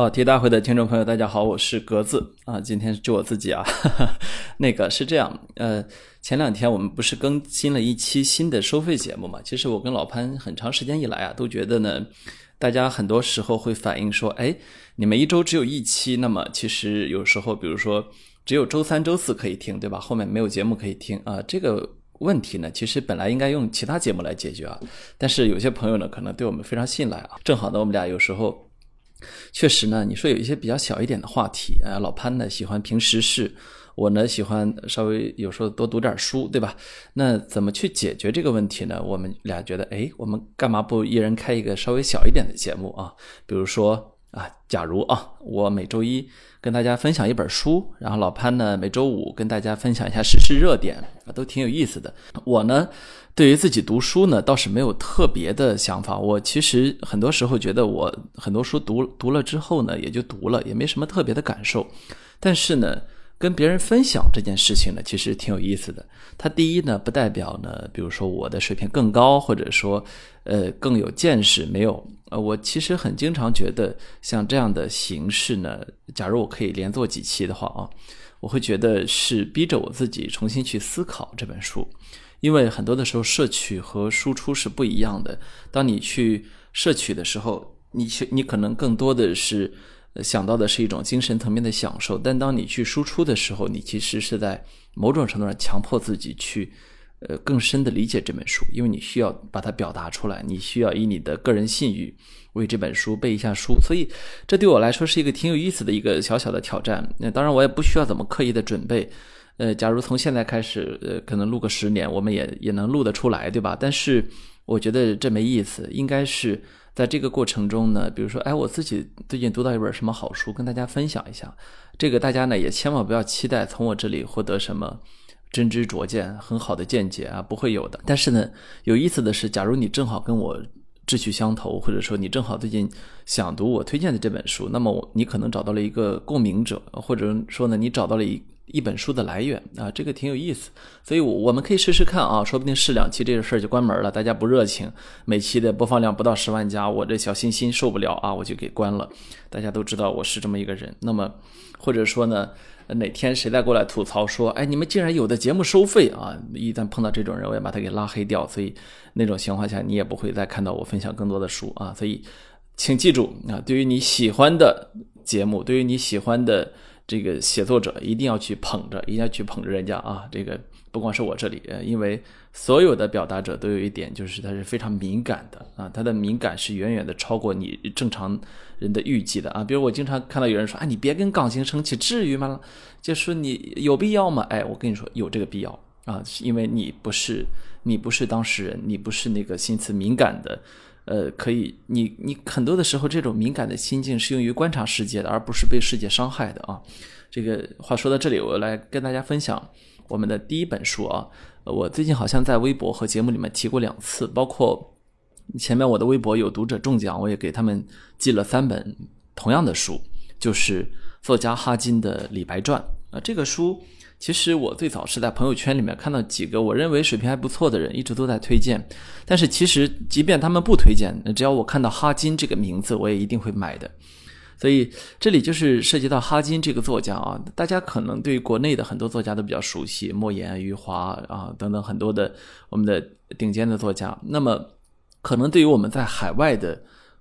哦，题大会的听众朋友，大家好，我是格子啊。今天就我自己啊，哈 哈那个是这样，呃，前两天我们不是更新了一期新的收费节目嘛？其实我跟老潘很长时间以来啊，都觉得呢，大家很多时候会反映说，哎，你们一周只有一期，那么其实有时候，比如说只有周三、周四可以听，对吧？后面没有节目可以听啊，这个问题呢，其实本来应该用其他节目来解决啊，但是有些朋友呢，可能对我们非常信赖啊，正好呢，我们俩有时候。确实呢，你说有一些比较小一点的话题啊，老潘呢喜欢评时事，我呢喜欢稍微有时候多读点书，对吧？那怎么去解决这个问题呢？我们俩觉得，哎，我们干嘛不一人开一个稍微小一点的节目啊？比如说啊，假如啊，我每周一跟大家分享一本书，然后老潘呢每周五跟大家分享一下时事热点啊，都挺有意思的。我呢。对于自己读书呢，倒是没有特别的想法。我其实很多时候觉得，我很多书读读了之后呢，也就读了，也没什么特别的感受。但是呢，跟别人分享这件事情呢，其实挺有意思的。它第一呢，不代表呢，比如说我的水平更高，或者说呃更有见识，没有。呃，我其实很经常觉得，像这样的形式呢，假如我可以连做几期的话啊，我会觉得是逼着我自己重新去思考这本书。因为很多的时候，摄取和输出是不一样的。当你去摄取的时候，你你可能更多的是想到的是一种精神层面的享受；但当你去输出的时候，你其实是在某种程度上强迫自己去呃更深的理解这本书，因为你需要把它表达出来，你需要以你的个人信誉为这本书背一下书。所以，这对我来说是一个挺有意思的一个小小的挑战。那当然，我也不需要怎么刻意的准备。呃，假如从现在开始，呃，可能录个十年，我们也也能录得出来，对吧？但是我觉得这没意思，应该是在这个过程中呢，比如说，哎，我自己最近读到一本什么好书，跟大家分享一下。这个大家呢也千万不要期待从我这里获得什么真知灼见、很好的见解啊，不会有的。但是呢，有意思的是，假如你正好跟我志趣相投，或者说你正好最近想读我推荐的这本书，那么你可能找到了一个共鸣者，或者说呢，你找到了一。一本书的来源啊，这个挺有意思，所以，我我们可以试试看啊，说不定试两期这个事儿就关门了，大家不热情，每期的播放量不到十万加，我这小心心受不了啊，我就给关了。大家都知道我是这么一个人，那么或者说呢，哪天谁再过来吐槽说，哎，你们竟然有的节目收费啊，一旦碰到这种人，我也把他给拉黑掉。所以那种情况下，你也不会再看到我分享更多的书啊。所以，请记住啊，对于你喜欢的节目，对于你喜欢的。这个写作者一定要去捧着，一定要去捧着人家啊！这个不光是我这里，因为所有的表达者都有一点，就是他是非常敏感的啊，他的敏感是远远的超过你正常人的预计的啊。比如我经常看到有人说，哎，你别跟港星生气，至于吗？就说你有必要吗？哎，我跟你说，有这个必要啊，因为你不是你不是当事人，你不是那个心思敏感的。呃，可以，你你很多的时候，这种敏感的心境是用于观察世界的，而不是被世界伤害的啊。这个话说到这里，我来跟大家分享我们的第一本书啊。我最近好像在微博和节目里面提过两次，包括前面我的微博有读者中奖，我也给他们寄了三本同样的书，就是作家哈金的《李白传》啊，这个书。其实我最早是在朋友圈里面看到几个我认为水平还不错的人，一直都在推荐。但是其实即便他们不推荐，只要我看到哈金这个名字，我也一定会买的。所以这里就是涉及到哈金这个作家啊，大家可能对国内的很多作家都比较熟悉，莫言、余华啊等等很多的我们的顶尖的作家。那么可能对于我们在海外的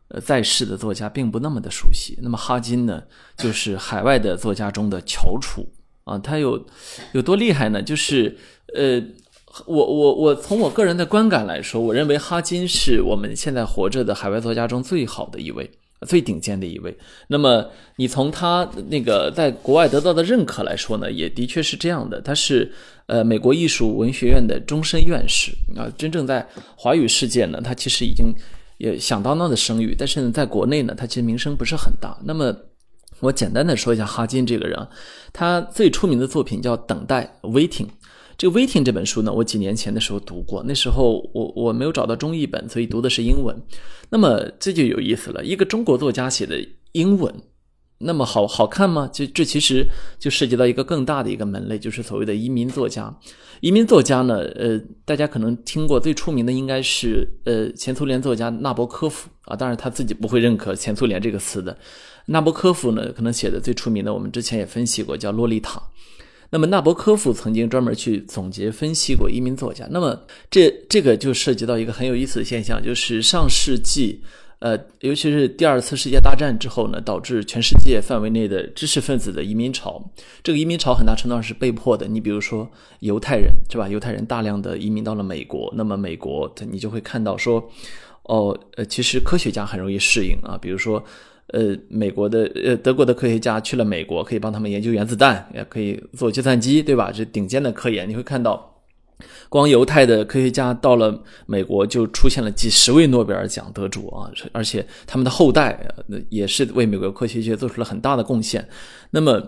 呃在世的作家并不那么的熟悉。那么哈金呢，就是海外的作家中的翘楚。啊，他有有多厉害呢？就是，呃，我我我从我个人的观感来说，我认为哈金是我们现在活着的海外作家中最好的一位，最顶尖的一位。那么，你从他那个在国外得到的认可来说呢，也的确是这样的。他是呃美国艺术文学院的终身院士啊，真正在华语世界呢，他其实已经也响当当的声誉，但是呢，在国内呢，他其实名声不是很大。那么。我简单的说一下哈金这个人，他最出名的作品叫《等待》（Waiting）。这个《Waiting》这本书呢，我几年前的时候读过，那时候我我没有找到中译本，所以读的是英文。那么这就有意思了，一个中国作家写的英文，那么好好看吗？这这其实就涉及到一个更大的一个门类，就是所谓的移民作家。移民作家呢，呃，大家可能听过最出名的应该是呃前苏联作家纳博科夫啊，当然他自己不会认可前苏联这个词的。纳博科夫呢，可能写的最出名的，我们之前也分析过，叫《洛丽塔》。那么纳博科夫曾经专门去总结分析过移民作家。那么这这个就涉及到一个很有意思的现象，就是上世纪。呃，尤其是第二次世界大战之后呢，导致全世界范围内的知识分子的移民潮。这个移民潮很大程度上是被迫的。你比如说犹太人，是吧？犹太人大量的移民到了美国，那么美国，你就会看到说，哦，呃，其实科学家很容易适应啊。比如说，呃，美国的呃德国的科学家去了美国，可以帮他们研究原子弹，也可以做计算机，对吧？这顶尖的科研，你会看到。光犹太的科学家到了美国，就出现了几十位诺贝尔奖得主啊，而且他们的后代也是为美国科学界做出了很大的贡献。那么。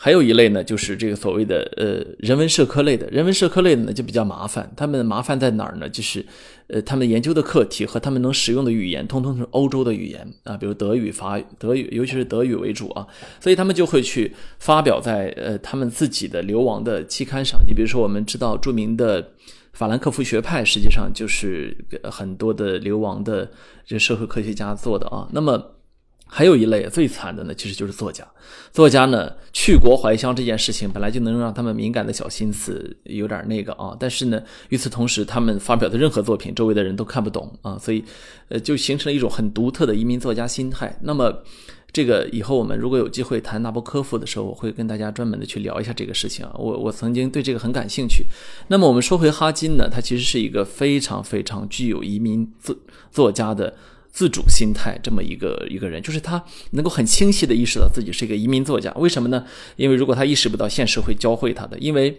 还有一类呢，就是这个所谓的呃人文社科类的，人文社科类的呢就比较麻烦。他们麻烦在哪儿呢？就是呃他们研究的课题和他们能使用的语言，通通是欧洲的语言啊，比如德语、法语德语，尤其是德语为主啊，所以他们就会去发表在呃他们自己的流亡的期刊上。你比如说，我们知道著名的法兰克福学派，实际上就是很多的流亡的这社会科学家做的啊。那么。还有一类最惨的呢，其实就是作家。作家呢，去国怀乡这件事情本来就能让他们敏感的小心思有点那个啊，但是呢，与此同时，他们发表的任何作品，周围的人都看不懂啊，所以，呃，就形成了一种很独特的移民作家心态。那么，这个以后我们如果有机会谈纳博科夫的时候，我会跟大家专门的去聊一下这个事情啊。我我曾经对这个很感兴趣。那么我们说回哈金呢，他其实是一个非常非常具有移民作作家的。自主心态这么一个一个人，就是他能够很清晰的意识到自己是一个移民作家。为什么呢？因为如果他意识不到，现实会教会他的。因为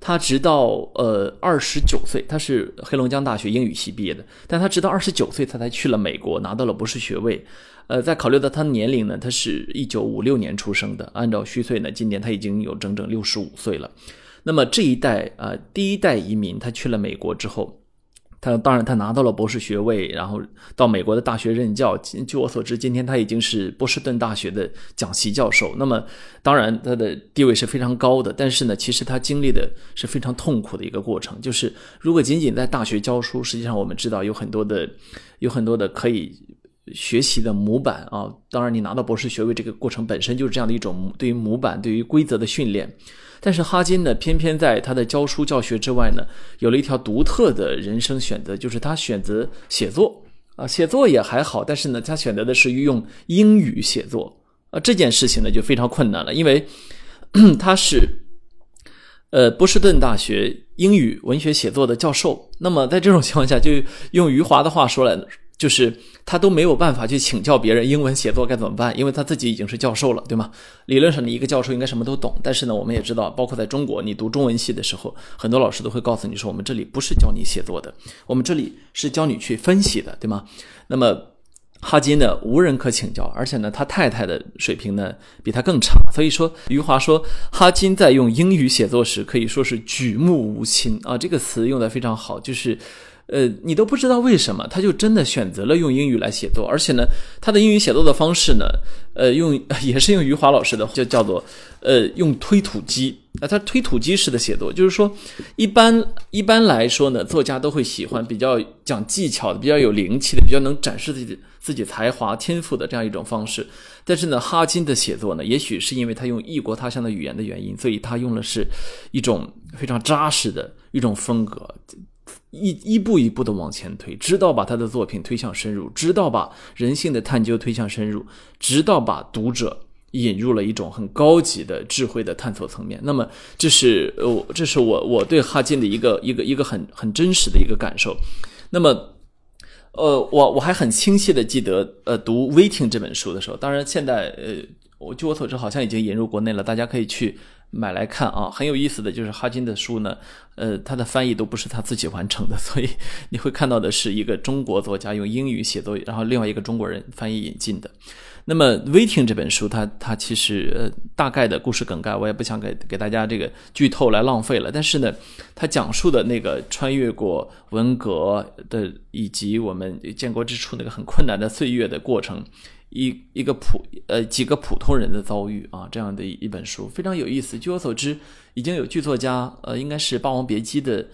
他直到呃二十九岁，他是黑龙江大学英语系毕业的，但他直到二十九岁，他才去了美国，拿到了博士学位。呃，在考虑到他的年龄呢，他是一九五六年出生的，按照虚岁呢，今年他已经有整整六十五岁了。那么这一代啊，第一代移民，他去了美国之后。他当然，他拿到了博士学位，然后到美国的大学任教。据我所知，今天他已经是波士顿大学的讲席教授。那么，当然他的地位是非常高的。但是呢，其实他经历的是非常痛苦的一个过程。就是如果仅仅在大学教书，实际上我们知道有很多的、有很多的可以学习的模板啊。当然，你拿到博士学位这个过程本身就是这样的一种对于模板、对于规则的训练。但是哈金呢，偏偏在他的教书教学之外呢，有了一条独特的人生选择，就是他选择写作啊，写作也还好，但是呢，他选择的是用英语写作啊，这件事情呢就非常困难了，因为 他是呃波士顿大学英语文学写作的教授，那么在这种情况下，就用余华的话说来。就是他都没有办法去请教别人英文写作该怎么办，因为他自己已经是教授了，对吗？理论上你一个教授应该什么都懂，但是呢，我们也知道，包括在中国，你读中文系的时候，很多老师都会告诉你说，我们这里不是教你写作的，我们这里是教你去分析的，对吗？那么哈金呢，无人可请教，而且呢，他太太的水平呢比他更差，所以说余华说哈金在用英语写作时可以说是举目无亲啊，这个词用的非常好，就是。呃，你都不知道为什么，他就真的选择了用英语来写作，而且呢，他的英语写作的方式呢，呃，用 也是用余华老师的，就叫做，呃，用推土机啊，他推土机式的写作，就是说，一般一般来说呢，作家都会喜欢比较讲技巧的、比较有灵气的、比较能展示自己自己才华天赋的这样一种方式。但是呢，哈金的写作呢，也许是因为他用异国他乡的语言的原因，所以他用的是一种非常扎实的一种风格。一一步一步的往前推，直到把他的作品推向深入，直到把人性的探究推向深入，直到把读者引入了一种很高级的智慧的探索层面。那么，这是呃，这是我我对哈金的一个一个一个很很真实的一个感受。那么，呃，我我还很清晰的记得，呃，读《Waiting》这本书的时候，当然现在呃，我据我所知好像已经引入国内了，大家可以去。买来看啊，很有意思的就是哈金的书呢，呃，他的翻译都不是他自己完成的，所以你会看到的是一个中国作家用英语写作，然后另外一个中国人翻译引进的。那么《Waiting》这本书，它它其实呃大概的故事梗概，我也不想给给大家这个剧透来浪费了。但是呢，它讲述的那个穿越过文革的以及我们建国之初那个很困难的岁月的过程。一一个普呃几个普通人的遭遇啊，这样的一本书非常有意思。据我所知，已经有剧作家呃，应该是《霸王别姬》的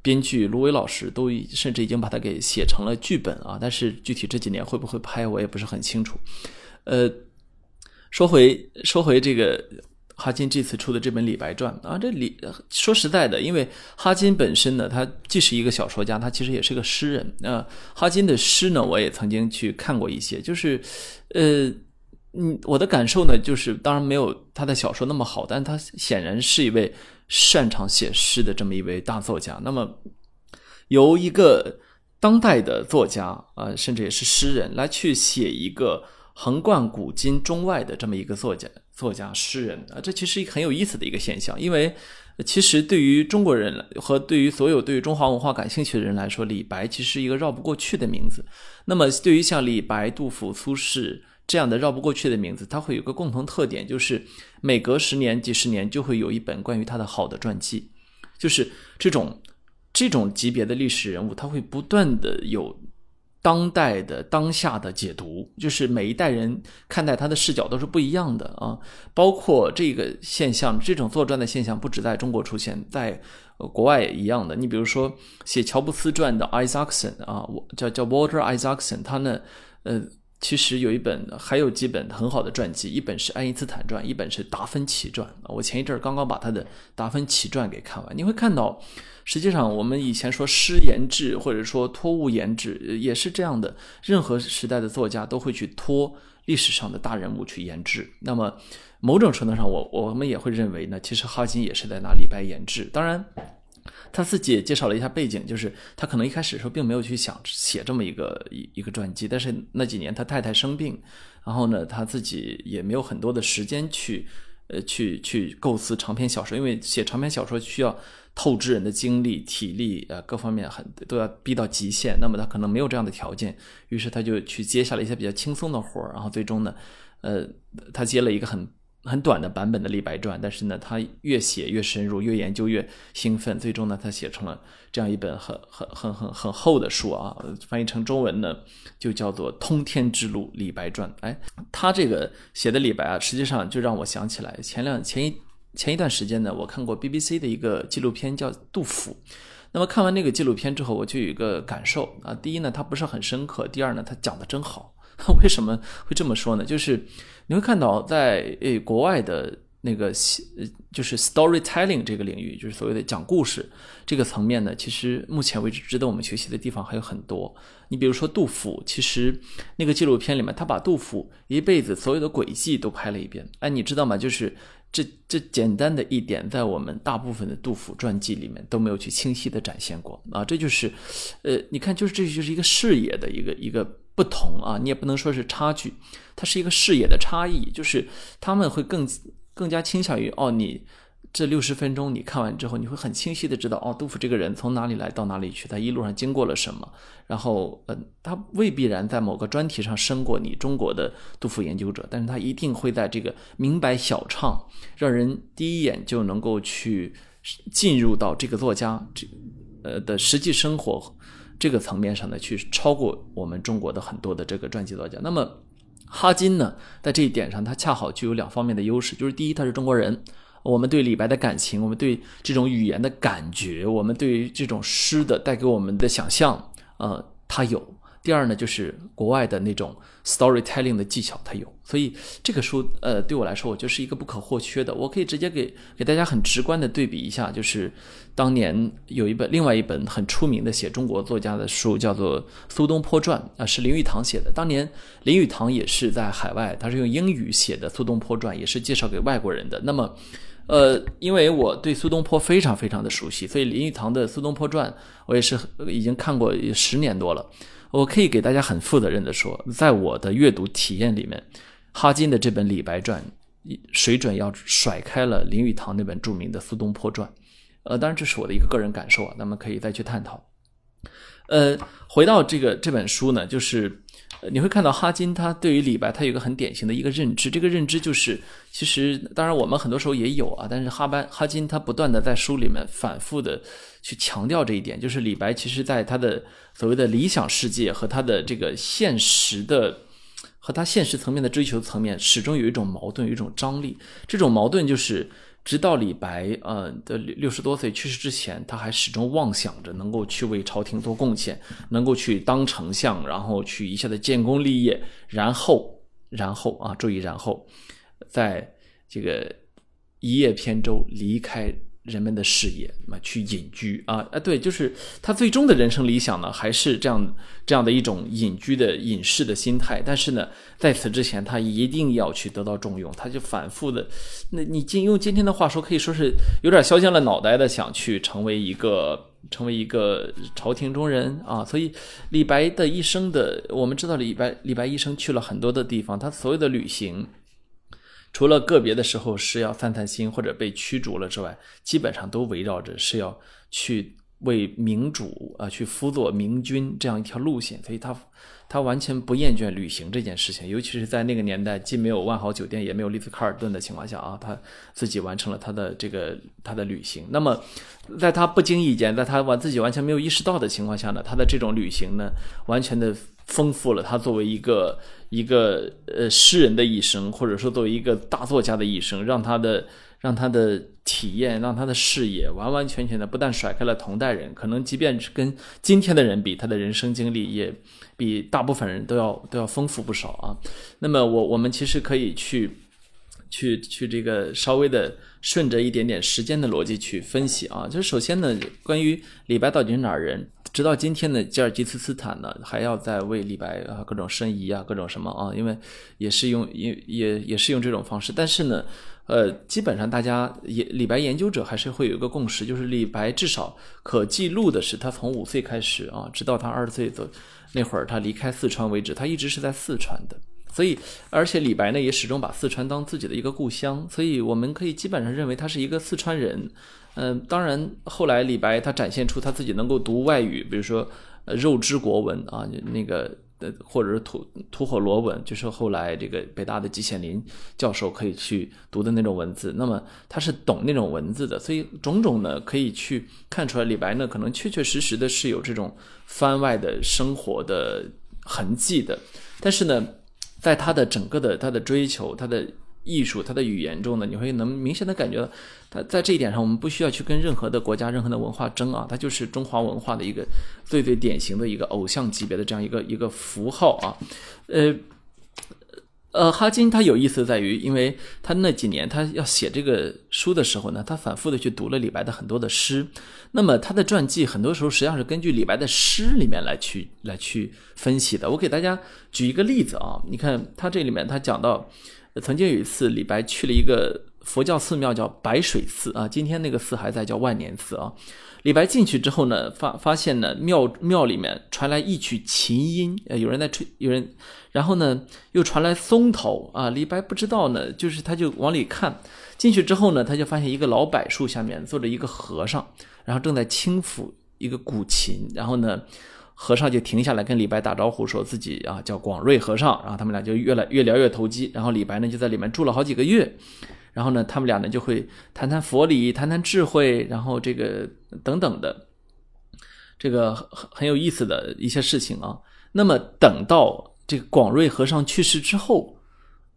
编剧芦苇老师都甚至已经把它给写成了剧本啊。但是具体这几年会不会拍，我也不是很清楚。呃，说回说回这个。哈金这次出的这本《李白传》啊，这李说实在的，因为哈金本身呢，他既是一个小说家，他其实也是个诗人。那哈金的诗呢，我也曾经去看过一些，就是，呃，嗯，我的感受呢，就是当然没有他的小说那么好，但他显然是一位擅长写诗的这么一位大作家。那么，由一个当代的作家啊，甚至也是诗人来去写一个。横贯古今中外的这么一个作家、作家、诗人啊，这其实很有意思的一个现象。因为其实对于中国人和对于所有对于中华文化感兴趣的人来说，李白其实是一个绕不过去的名字。那么对于像李白、杜甫、苏轼这样的绕不过去的名字，它会有个共同特点，就是每隔十年、几十年就会有一本关于他的好的传记。就是这种这种级别的历史人物，他会不断的有。当代的当下的解读，就是每一代人看待他的视角都是不一样的啊。包括这个现象，这种作传的现象不止在中国出现，在国外也一样的。你比如说写乔布斯传的 Isaacson 啊，我叫叫 Walter Isaacson，他呢，呃，其实有一本，还有几本很好的传记，一本是爱因斯坦传，一本是达芬奇传。我前一阵刚刚把他的达芬奇传给看完，你会看到。实际上，我们以前说诗言志，或者说托物言志，也是这样的。任何时代的作家都会去托历史上的大人物去言志。那么，某种程度上，我我们也会认为呢，其实哈金也是在拿李白言志。当然，他自己也介绍了一下背景，就是他可能一开始的时候并没有去想写这么一个一一个传记，但是那几年他太太生病，然后呢，他自己也没有很多的时间去呃去去构思长篇小说，因为写长篇小说需要。透支人的精力、体力，呃，各方面很都要逼到极限。那么他可能没有这样的条件，于是他就去接下了一些比较轻松的活儿。然后最终呢，呃，他接了一个很很短的版本的《李白传》，但是呢，他越写越深入，越研究越兴奋。最终呢，他写成了这样一本很很很很很厚的书啊，翻译成中文呢就叫做《通天之路·李白传》。哎，他这个写的李白啊，实际上就让我想起来前两前一。前一段时间呢，我看过 BBC 的一个纪录片，叫《杜甫》。那么看完那个纪录片之后，我就有一个感受啊。第一呢，它不是很深刻；第二呢，它讲的真好。为什么会这么说呢？就是你会看到，在诶国外的那个就是 storytelling 这个领域，就是所谓的讲故事这个层面呢，其实目前为止值得我们学习的地方还有很多。你比如说杜甫，其实那个纪录片里面，他把杜甫一辈子所有的轨迹都拍了一遍。哎，你知道吗？就是。这这简单的一点，在我们大部分的杜甫传记里面都没有去清晰的展现过啊！这就是，呃，你看，就是这就是一个视野的一个一个不同啊！你也不能说是差距，它是一个视野的差异，就是他们会更更加倾向于哦你。这六十分钟你看完之后，你会很清晰的知道，哦，杜甫这个人从哪里来到哪里去，他一路上经过了什么。然后，嗯，他未必然在某个专题上胜过你中国的杜甫研究者，但是他一定会在这个明白小畅，让人第一眼就能够去进入到这个作家这呃的实际生活这个层面上呢，去超过我们中国的很多的这个传记作家。那么，哈金呢，在这一点上，他恰好具有两方面的优势，就是第一，他是中国人。我们对李白的感情，我们对这种语言的感觉，我们对于这种诗的带给我们的想象，呃，他有。第二呢，就是国外的那种 storytelling 的技巧，它有。所以这个书，呃，对我来说，我就是一个不可或缺的。我可以直接给给大家很直观的对比一下，就是当年有一本另外一本很出名的写中国作家的书，叫做《苏东坡传》啊，是林语堂写的。当年林语堂也是在海外，他是用英语写的《苏东坡传》，也是介绍给外国人的。那么呃，因为我对苏东坡非常非常的熟悉，所以林语堂的《苏东坡传》我也是已经看过十年多了。我可以给大家很负责任的说，在我的阅读体验里面，哈金的这本《李白传》水准要甩开了林语堂那本著名的《苏东坡传》。呃，当然这是我的一个个人感受啊，那么可以再去探讨。呃，回到这个这本书呢，就是。你会看到哈金，他对于李白，他有一个很典型的一个认知。这个认知就是，其实当然我们很多时候也有啊，但是哈班哈金他不断的在书里面反复的去强调这一点，就是李白其实在他的所谓的理想世界和他的这个现实的和他现实层面的追求层面始终有一种矛盾，有一种张力。这种矛盾就是，直到李白呃的六十多岁去世之前，他还始终妄想着能够去为朝廷做贡献，能够去当丞相，然后去一下子建功立业，然后，然后啊，注意，然后，在这个一叶扁舟离开。人们的视野，那去隐居啊啊，对，就是他最终的人生理想呢，还是这样这样的一种隐居的隐士的心态。但是呢，在此之前，他一定要去得到重用，他就反复的，那你今用今天的话说，可以说是有点削尖了脑袋的想去成为一个成为一个朝廷中人啊。所以李白的一生的，我们知道李白李白一生去了很多的地方，他所有的旅行。除了个别的时候是要散散心或者被驱逐了之外，基本上都围绕着是要去为明主啊去辅佐明君这样一条路线，所以他他完全不厌倦旅行这件事情，尤其是在那个年代，既没有万豪酒店，也没有丽兹卡尔顿的情况下啊，他自己完成了他的这个他的旅行。那么，在他不经意间，在他完自己完全没有意识到的情况下呢，他的这种旅行呢，完全的。丰富了他作为一个一个呃诗人的一生，或者说作为一个大作家的一生，让他的让他的体验，让他的视野完完全全的不但甩开了同代人，可能即便是跟今天的人比，他的人生经历也比大部分人都要都要丰富不少啊。那么我我们其实可以去去去这个稍微的顺着一点点时间的逻辑去分析啊，就是首先呢，关于李白到底是哪儿人？直到今天的吉尔吉斯斯坦呢，还要在为李白啊各种申遗啊，各种什么啊，因为也是用也也也是用这种方式。但是呢，呃，基本上大家也李白研究者还是会有一个共识，就是李白至少可记录的是他从五岁开始啊，直到他二十岁的那会儿他离开四川为止，他一直是在四川的。所以，而且李白呢也始终把四川当自己的一个故乡，所以我们可以基本上认为他是一个四川人。嗯，当然，后来李白他展现出他自己能够读外语，比如说肉之国文啊，那个呃或者是吐吐火罗文，就是后来这个北大的季羡林教授可以去读的那种文字。那么他是懂那种文字的，所以种种呢可以去看出来，李白呢可能确确实实的是有这种番外的生活的痕迹的。但是呢，在他的整个的他的追求，他的。艺术，它的语言中呢，你会能明显的感觉到，它在这一点上，我们不需要去跟任何的国家、任何的文化争啊，它就是中华文化的一个最最典型的一个偶像级别的这样一个一个符号啊，呃，呃，哈金他有意思在于，因为他那几年他要写这个书的时候呢，他反复的去读了李白的很多的诗，那么他的传记很多时候实际上是根据李白的诗里面来去来去分析的。我给大家举一个例子啊，你看他这里面他讲到。曾经有一次，李白去了一个佛教寺庙，叫白水寺啊。今天那个寺还在，叫万年寺啊。李白进去之后呢，发发现呢，庙庙里面传来一曲琴音，呃，有人在吹，有人，然后呢，又传来松头啊。李白不知道呢，就是他就往里看，进去之后呢，他就发现一个老柏树下面坐着一个和尚，然后正在轻抚一个古琴，然后呢。和尚就停下来跟李白打招呼，说自己啊叫广瑞和尚，然后他们俩就越来越聊越投机，然后李白呢就在里面住了好几个月，然后呢他们俩呢就会谈谈佛理，谈谈智慧，然后这个等等的，这个很很有意思的一些事情啊。那么等到这个广瑞和尚去世之后，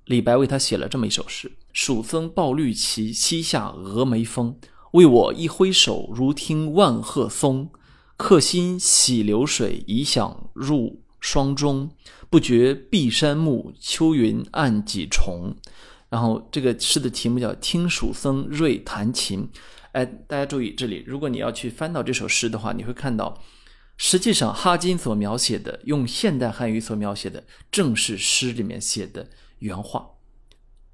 李白为他写了这么一首诗：蜀僧抱绿旗，西下峨眉峰，为我一挥手，如听万壑松。客心洗流水，已想入霜中。不觉碧山暮，秋云暗几重。然后这个诗的题目叫《听蜀僧瑞弹琴》。哎，大家注意这里，如果你要去翻到这首诗的话，你会看到，实际上哈金所描写的，用现代汉语所描写的，正是诗里面写的原话。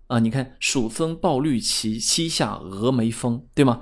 啊，你看，蜀僧抱绿旗，西下峨眉峰，对吗？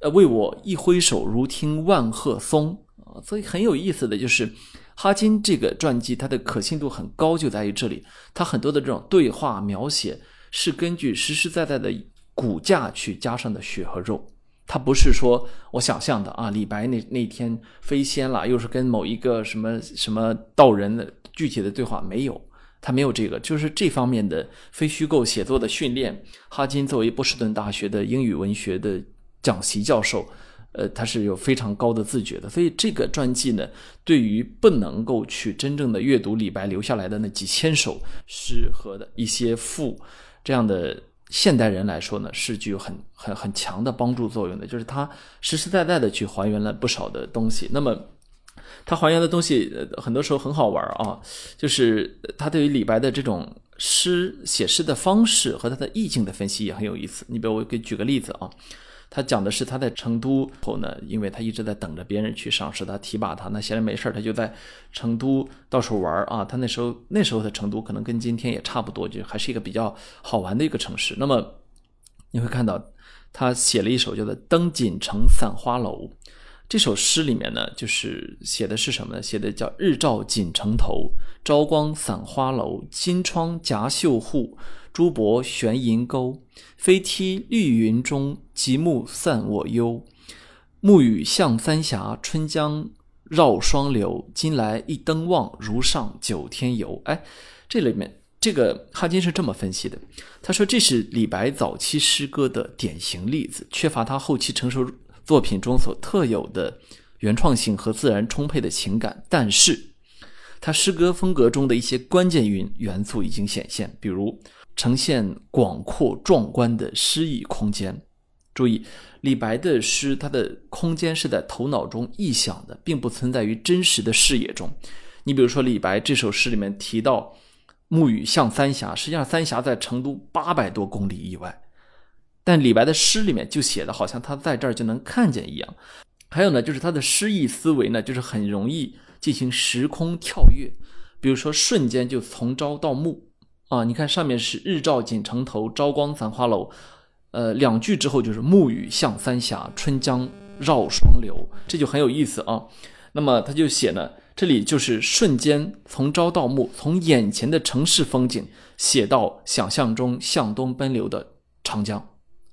呃，为我一挥手，如听万壑松啊！所以很有意思的就是哈金这个传记，它的可信度很高，就在于这里，它很多的这种对话描写是根据实实在在的骨架去加上的血和肉，它不是说我想象的啊。李白那那天飞仙了，又是跟某一个什么什么道人的具体的对话没有，他没有这个，就是这方面的非虚构写作的训练。哈金作为波士顿大学的英语文学的。蒋习教授，呃，他是有非常高的自觉的。所以这个传记呢，对于不能够去真正的阅读李白留下来的那几千首诗和的一些赋这样的现代人来说呢，是具有很很很强的帮助作用的。就是他实实在在的去还原了不少的东西。那么。他还原的东西，很多时候很好玩啊，就是他对于李白的这种诗写诗的方式和他的意境的分析也很有意思。你比如我给举个例子啊，他讲的是他在成都后呢，因为他一直在等着别人去赏识他、提拔他，那闲着没事他就在成都到处玩啊。他那时候那时候的成都可能跟今天也差不多，就还是一个比较好玩的一个城市。那么你会看到他写了一首叫做《登锦城散花楼》。这首诗里面呢，就是写的是什么呢？写的叫“日照锦城头，朝光散花楼。金窗夹绣户，朱箔悬银钩。飞梯绿云中，极目散我忧。暮雨向三峡，春江绕双流。今来一登望，如上九天游。”哎，这里面这个哈金是这么分析的，他说这是李白早期诗歌的典型例子，缺乏他后期成熟。作品中所特有的原创性和自然充沛的情感，但是他诗歌风格中的一些关键元元素已经显现，比如呈现广阔壮观的诗意空间。注意，李白的诗，他的空间是在头脑中臆想的，并不存在于真实的视野中。你比如说，李白这首诗里面提到“暮雨向三峡”，实际上三峡在成都八百多公里以外。但李白的诗里面就写的好像他在这儿就能看见一样，还有呢，就是他的诗意思维呢，就是很容易进行时空跳跃，比如说瞬间就从朝到暮啊，你看上面是日照锦城头，朝光散花楼，呃，两句之后就是暮雨向三峡，春江绕双流，这就很有意思啊。那么他就写呢，这里就是瞬间从朝到暮，从眼前的城市风景写到想象中向东奔流的长江。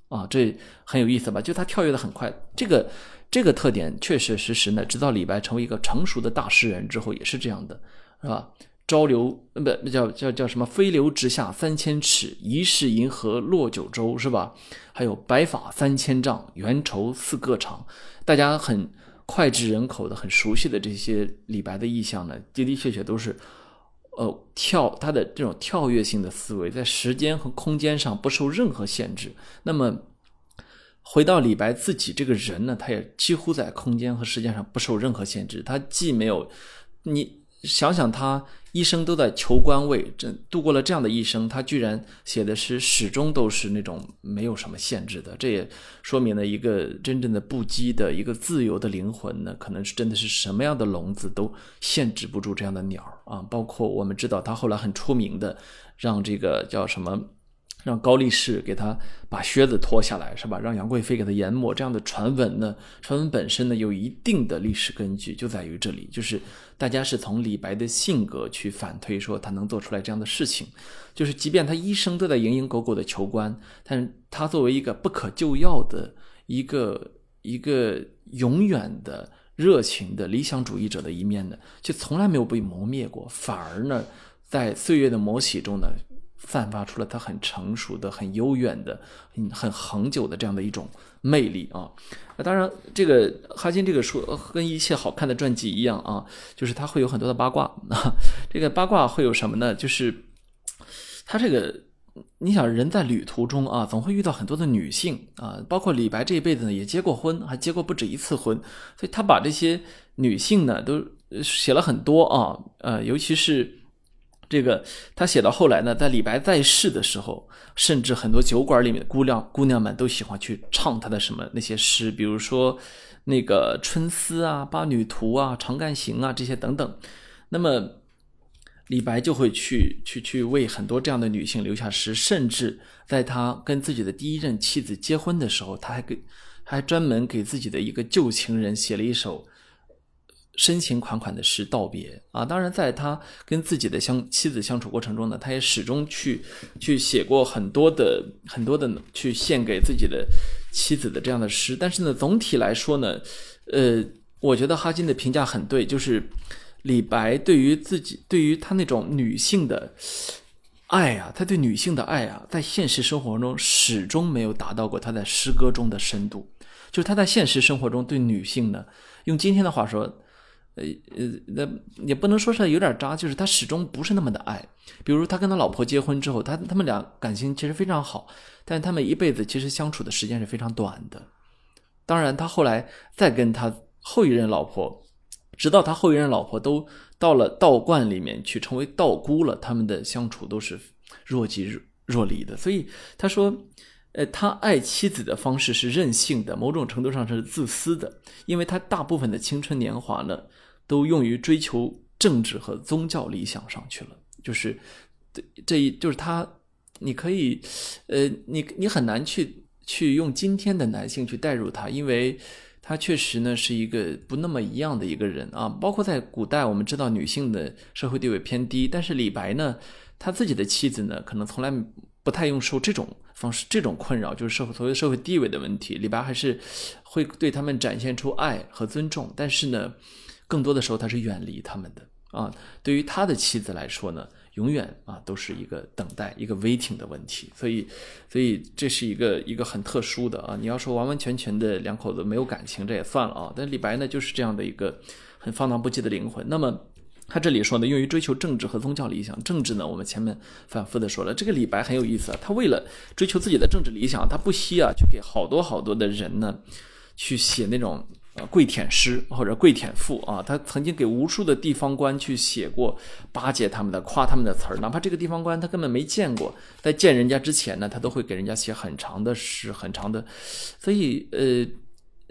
啊，这很有意思吧？就他跳跃的很快，这个这个特点确确实实呢，直到李白成为一个成熟的大诗人之后，也是这样的，是吧？朝流不那叫叫叫什么？飞流直下三千尺，疑是银河落九州，是吧？还有白发三千丈，缘愁似个长。大家很脍炙人口的、很熟悉的这些李白的意象呢，的的确确都是。呃，跳他的这种跳跃性的思维，在时间和空间上不受任何限制。那么，回到李白自己这个人呢，他也几乎在空间和时间上不受任何限制。他既没有你。想想他一生都在求官位，这度过了这样的一生，他居然写的诗始终都是那种没有什么限制的，这也说明了一个真正的不羁的一个自由的灵魂呢，可能是真的是什么样的笼子都限制不住这样的鸟啊！包括我们知道他后来很出名的，让这个叫什么？让高力士给他把靴子脱下来，是吧？让杨贵妃给他研磨，这样的传闻呢？传闻本身呢，有一定的历史根据，就在于这里，就是大家是从李白的性格去反推，说他能做出来这样的事情，就是即便他一生都在蝇营狗苟的求官，但是他作为一个不可救药的一个一个永远的热情的理想主义者的一面呢，就从来没有被磨灭过，反而呢，在岁月的磨洗中呢。散发出了他很成熟的、很悠远的、很很恒久的这样的一种魅力啊！那当然，这个哈金这个书跟一切好看的传记一样啊，就是他会有很多的八卦啊。这个八卦会有什么呢？就是他这个，你想人在旅途中啊，总会遇到很多的女性啊，包括李白这一辈子呢也结过婚，还结过不止一次婚，所以他把这些女性呢都写了很多啊，呃，尤其是。这个他写到后来呢，在李白在世的时候，甚至很多酒馆里面的姑娘姑娘们都喜欢去唱他的什么那些诗，比如说那个《春思》啊、《八女图》啊、《长干行》啊这些等等。那么李白就会去去去为很多这样的女性留下诗，甚至在他跟自己的第一任妻子结婚的时候，他还给还专门给自己的一个旧情人写了一首。深情款款的诗道别啊，当然，在他跟自己的相妻子相处过程中呢，他也始终去去写过很多的很多的去献给自己的妻子的这样的诗。但是呢，总体来说呢，呃，我觉得哈金的评价很对，就是李白对于自己对于他那种女性的爱啊，他对女性的爱啊，在现实生活中始终没有达到过他在诗歌中的深度。就是他在现实生活中对女性呢，用今天的话说，呃呃，那也不能说是有点渣，就是他始终不是那么的爱。比如他跟他老婆结婚之后，他他们俩感情其实非常好，但他们一辈子其实相处的时间是非常短的。当然，他后来再跟他后一任老婆，直到他后一任老婆都到了道观里面去成为道姑了，他们的相处都是若即若离的。所以他说，呃，他爱妻子的方式是任性的，某种程度上是自私的，因为他大部分的青春年华呢，都用于追求政治和宗教理想上去了。就是这这一就是他，你可以，呃，你你很难去。去用今天的男性去代入他，因为他确实呢是一个不那么一样的一个人啊。包括在古代，我们知道女性的社会地位偏低，但是李白呢，他自己的妻子呢，可能从来不太用受这种方式、这种困扰，就是社会所谓社会地位的问题。李白还是会对他们展现出爱和尊重，但是呢，更多的时候他是远离他们的啊。对于他的妻子来说呢。永远啊都是一个等待，一个 waiting 的问题，所以，所以这是一个一个很特殊的啊。你要说完完全全的两口子没有感情，这也算了啊。但李白呢，就是这样的一个很放荡不羁的灵魂。那么他这里说呢，用于追求政治和宗教理想。政治呢，我们前面反复的说了，这个李白很有意思啊。他为了追求自己的政治理想，他不惜啊去给好多好多的人呢去写那种。跪舔诗或者跪舔赋啊，他曾经给无数的地方官去写过巴结他们的、夸他们的词儿，哪怕这个地方官他根本没见过，在见人家之前呢，他都会给人家写很长的诗、很长的，所以呃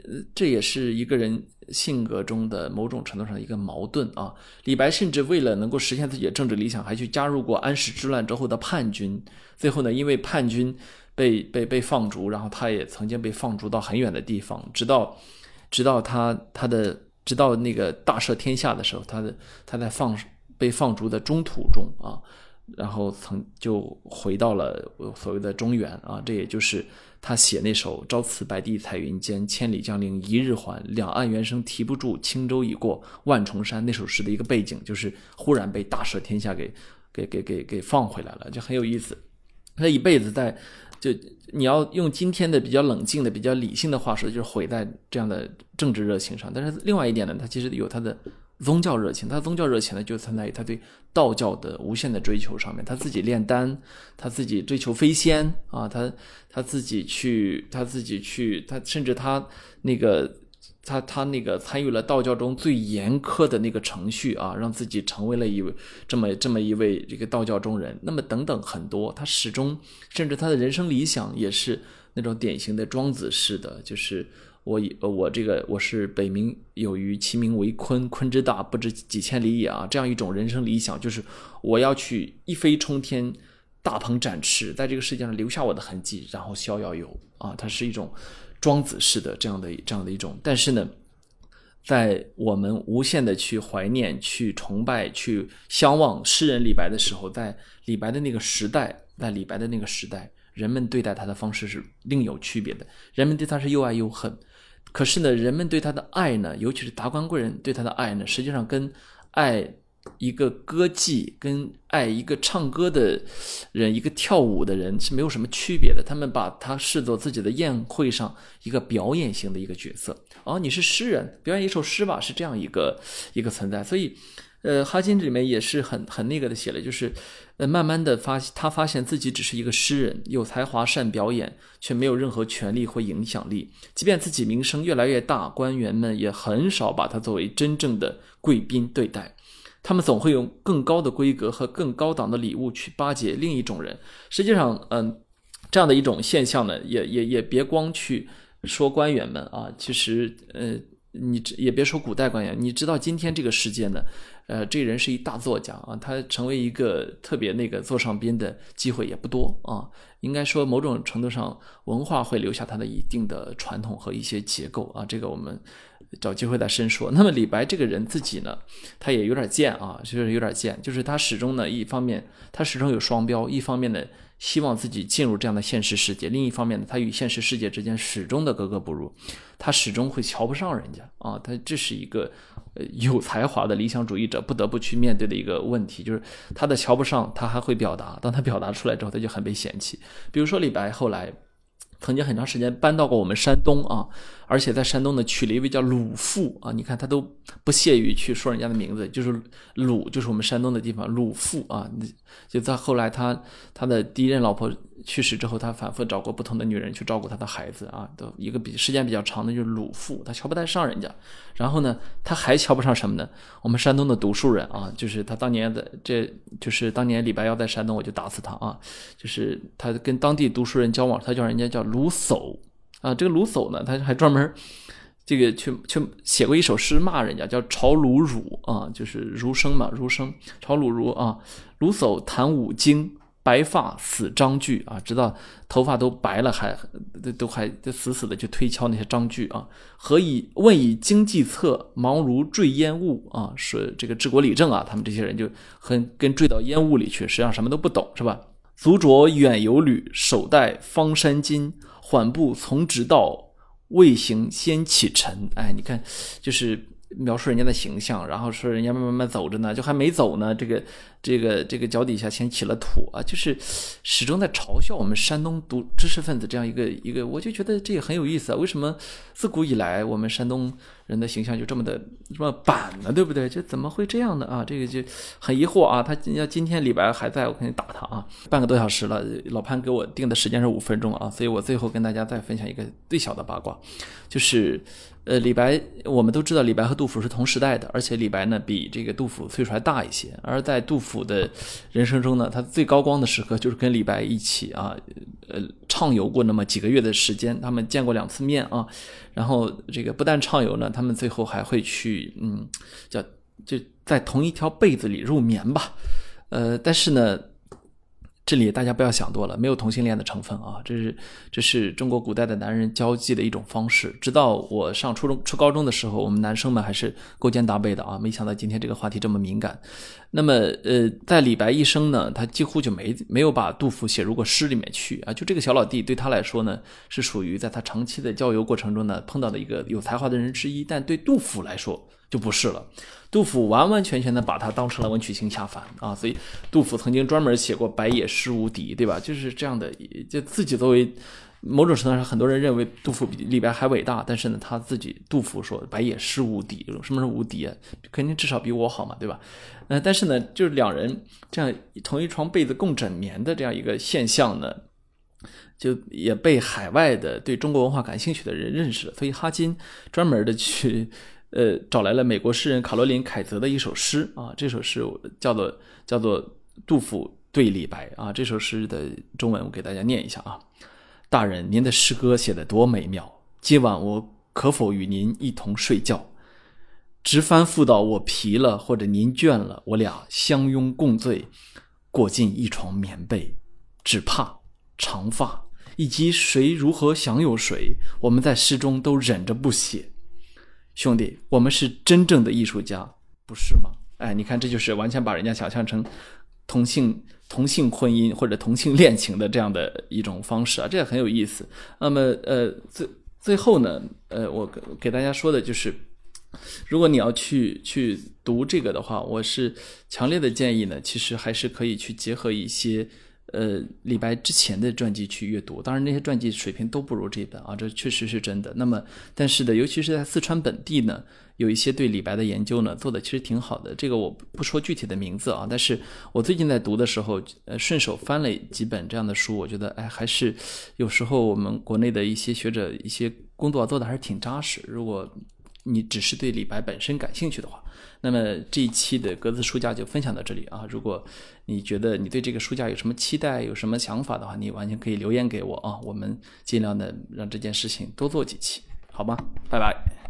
呃，这也是一个人性格中的某种程度上的一个矛盾啊。李白甚至为了能够实现自己的政治理想，还去加入过安史之乱之后的叛军，最后呢，因为叛军被被被放逐，然后他也曾经被放逐到很远的地方，直到。直到他他的直到那个大赦天下的时候，他的他在放被放逐的中途中啊，然后曾就回到了所谓的中原啊，这也就是他写那首“朝辞白帝彩云间，千里江陵一日还，两岸猿声啼不住，轻舟已过万重山”那首诗的一个背景，就是忽然被大赦天下给给给给给放回来了，就很有意思。他一辈子在。就你要用今天的比较冷静的、比较理性的话说，就是毁在这样的政治热情上。但是另外一点呢，他其实有他的宗教热情。他宗教热情呢，就存在于他对道教的无限的追求上面。他自己炼丹，他自己追求飞仙啊，他他自己去，他自己去，他甚至他那个。他他那个参与了道教中最严苛的那个程序啊，让自己成为了一位这么这么一位这个道教中人。那么等等很多，他始终甚至他的人生理想也是那种典型的庄子式的，就是我我这个我是北冥有鱼，其名为鲲，鲲之大不知几千里也啊，这样一种人生理想，就是我要去一飞冲天，大鹏展翅，在这个世界上留下我的痕迹，然后逍遥游啊，它是一种。庄子式的这样的这样的一种，但是呢，在我们无限的去怀念、去崇拜、去相望诗人李白的时候，在李白的那个时代，在李白的那个时代，人们对待他的方式是另有区别的。人们对他是又爱又恨，可是呢，人们对他的爱呢，尤其是达官贵人对他的爱呢，实际上跟爱。一个歌妓跟爱一个唱歌的人，一个跳舞的人是没有什么区别的。他们把他视作自己的宴会上一个表演型的一个角色。哦，你是诗人，表演一首诗吧，是这样一个一个存在。所以，呃，哈金这里面也是很很那个的写了，就是呃，慢慢的发他发现自己只是一个诗人，有才华善表演，却没有任何权利或影响力。即便自己名声越来越大，官员们也很少把他作为真正的贵宾对待。他们总会用更高的规格和更高档的礼物去巴结另一种人。实际上，嗯，这样的一种现象呢，也也也别光去说官员们啊，其实，呃，你也别说古代官员，你知道今天这个世界呢，呃，这人是一大作家啊，他成为一个特别那个座上宾的机会也不多啊。应该说，某种程度上，文化会留下它的一定的传统和一些结构啊，这个我们。找机会再深说。那么李白这个人自己呢，他也有点贱啊，就是有点贱，就是他始终呢，一方面他始终有双标，一方面呢希望自己进入这样的现实世界，另一方面呢他与现实世界之间始终的格格不入，他始终会瞧不上人家啊，他这是一个有才华的理想主义者不得不去面对的一个问题，就是他的瞧不上他还会表达，当他表达出来之后，他就很被嫌弃。比如说李白后来。曾经很长时间搬到过我们山东啊，而且在山东呢娶了一位叫鲁父啊，你看他都不屑于去说人家的名字，就是鲁，就是我们山东的地方鲁父啊。就在后来他他的第一任老婆去世之后，他反复找过不同的女人去照顾他的孩子啊，都一个比时间比较长的就是鲁父，他瞧不太上人家。然后呢，他还瞧不上什么呢？我们山东的读书人啊，就是他当年的，这就是当年李白要在山东，我就打死他啊，就是他跟当地读书人交往。他叫人家叫鲁叟啊，这个卢叟呢，他还专门这个去去写过一首诗骂人家，叫朝鲁汝啊，就是儒生嘛，儒生朝鲁儒啊。卢叟谈五经，白发死章句啊，直到头发都白了，还都还死死的去推敲那些章句啊。何以问以经济策，忙如坠烟雾啊？说这个治国理政啊，他们这些人就很跟坠到烟雾里去，实际上什么都不懂，是吧？足着远游履，手戴方山巾，缓步从直道，未行先启尘。哎，你看，就是描述人家的形象，然后说人家慢慢慢走着呢，就还没走呢，这个这个这个脚底下先起了土啊，就是始终在嘲笑我们山东读知识分子这样一个一个，我就觉得这也很有意思啊。为什么自古以来我们山东？人的形象就这么的这么板呢，对不对？这怎么会这样呢？啊，这个就很疑惑啊。他要今天李白还在我肯定打他啊。半个多小时了，老潘给我定的时间是五分钟啊，所以我最后跟大家再分享一个最小的八卦，就是呃，李白我们都知道李白和杜甫是同时代的，而且李白呢比这个杜甫岁数还大一些。而在杜甫的人生中呢，他最高光的时刻就是跟李白一起啊，呃，畅游过那么几个月的时间，他们见过两次面啊。然后这个不但畅游呢，他们最后还会去，嗯，叫就在同一条被子里入眠吧，呃，但是呢。这里大家不要想多了，没有同性恋的成分啊，这是这是中国古代的男人交际的一种方式。直到我上初中、初高中的时候，我们男生们还是勾肩搭背的啊。没想到今天这个话题这么敏感。那么，呃，在李白一生呢，他几乎就没没有把杜甫写入过诗里面去啊。就这个小老弟对他来说呢，是属于在他长期的郊游过程中呢碰到的一个有才华的人之一，但对杜甫来说。就不是了，杜甫完完全全的把他当成了文曲星下凡啊，所以杜甫曾经专门写过“白也诗无敌”，对吧？就是这样的，就自己作为某种程度上，很多人认为杜甫比李白还伟大，但是呢，他自己杜甫说“白也诗无敌”，什么是无敌？肯定至少比我好嘛，对吧？呃，但是呢，就是两人这样同一床被子共枕眠的这样一个现象呢，就也被海外的对中国文化感兴趣的人认识了，所以哈金专门的去。呃，找来了美国诗人卡罗琳·凯泽的一首诗啊，这首诗叫做叫做杜甫对李白啊，这首诗的中文我给大家念一下啊。大人，您的诗歌写得多美妙，今晚我可否与您一同睡觉？直翻覆到我疲了，或者您倦了，我俩相拥共醉，裹进一床棉被，只怕长发以及谁如何享有谁，我们在诗中都忍着不写。兄弟，我们是真正的艺术家，不是吗？哎，你看，这就是完全把人家想象成同性同性婚姻或者同性恋情的这样的一种方式啊，这也很有意思。那么，呃，最最后呢，呃，我给大家说的就是，如果你要去去读这个的话，我是强烈的建议呢，其实还是可以去结合一些。呃，李白之前的传记去阅读，当然那些传记水平都不如这本啊，这确实是真的。那么，但是呢，尤其是在四川本地呢，有一些对李白的研究呢，做的其实挺好的。这个我不说具体的名字啊，但是我最近在读的时候，呃，顺手翻了几本这样的书，我觉得，哎，还是有时候我们国内的一些学者一些工作做的还是挺扎实。如果你只是对李白本身感兴趣的话，那么这一期的格子书架就分享到这里啊。如果你觉得你对这个书架有什么期待、有什么想法的话，你完全可以留言给我啊。我们尽量的让这件事情多做几期，好吗？拜拜。